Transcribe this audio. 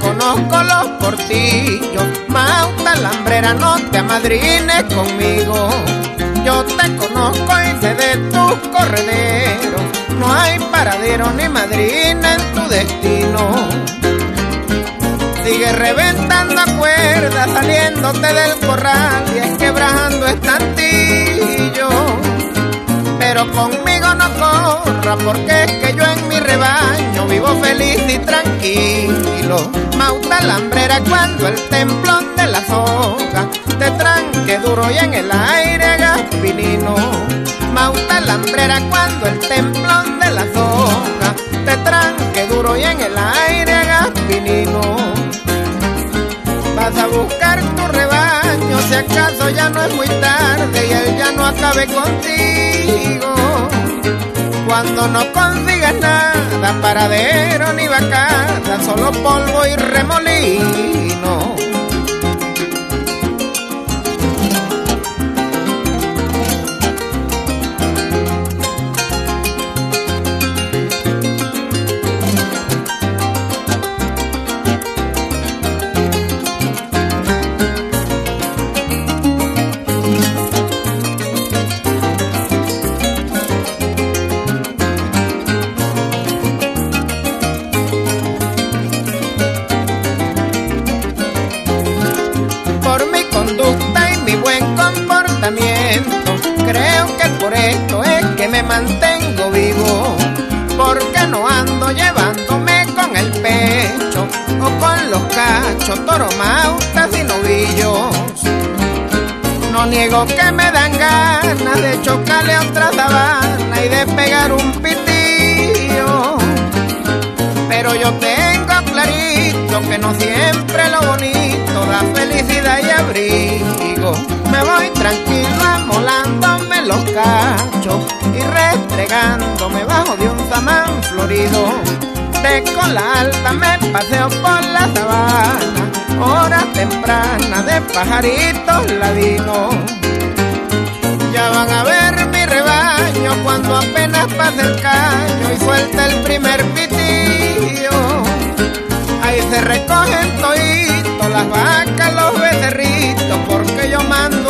conozco los portillos. Mauta lambrera, no te amadrines conmigo. Yo te conozco y sé de tus correderos. No hay paradero ni madrina en tu destino. Sigue reventando cuerdas, saliéndote del corral y esquebrajando estantillo. Pero conmigo no corra, porque es que yo en mi rebaño vivo feliz y tranquilo. Mauta lambrera cuando el templón de la soga te tranque duro y en el aire hagas pinino. Mauta lambrera cuando el templón de la soga te tranque duro y en el aire hagas pinino. Vas a buscar tu rebaño si acaso ya no es muy tarde y él ya no acabe contigo. Cuando no consigas nada, paradero ni vacada, solo polvo y remolino. Creo que por esto es que me mantengo vivo, porque no ando llevándome con el pecho o con los cachos, toromautas y novillos. No niego que me dan ganas de chocarle a otra sabana y de pegar un pitillo. Pero yo tengo clarito que no siempre lo bonito da felicidad y abrigo. colorido. De cola alta me paseo por la sabana, hora temprana de pajaritos ladinos. Ya van a ver mi rebaño cuando apenas pasa el caño y suelta el primer pitillo. Ahí se recogen toditos las vacas, los becerritos, porque yo mando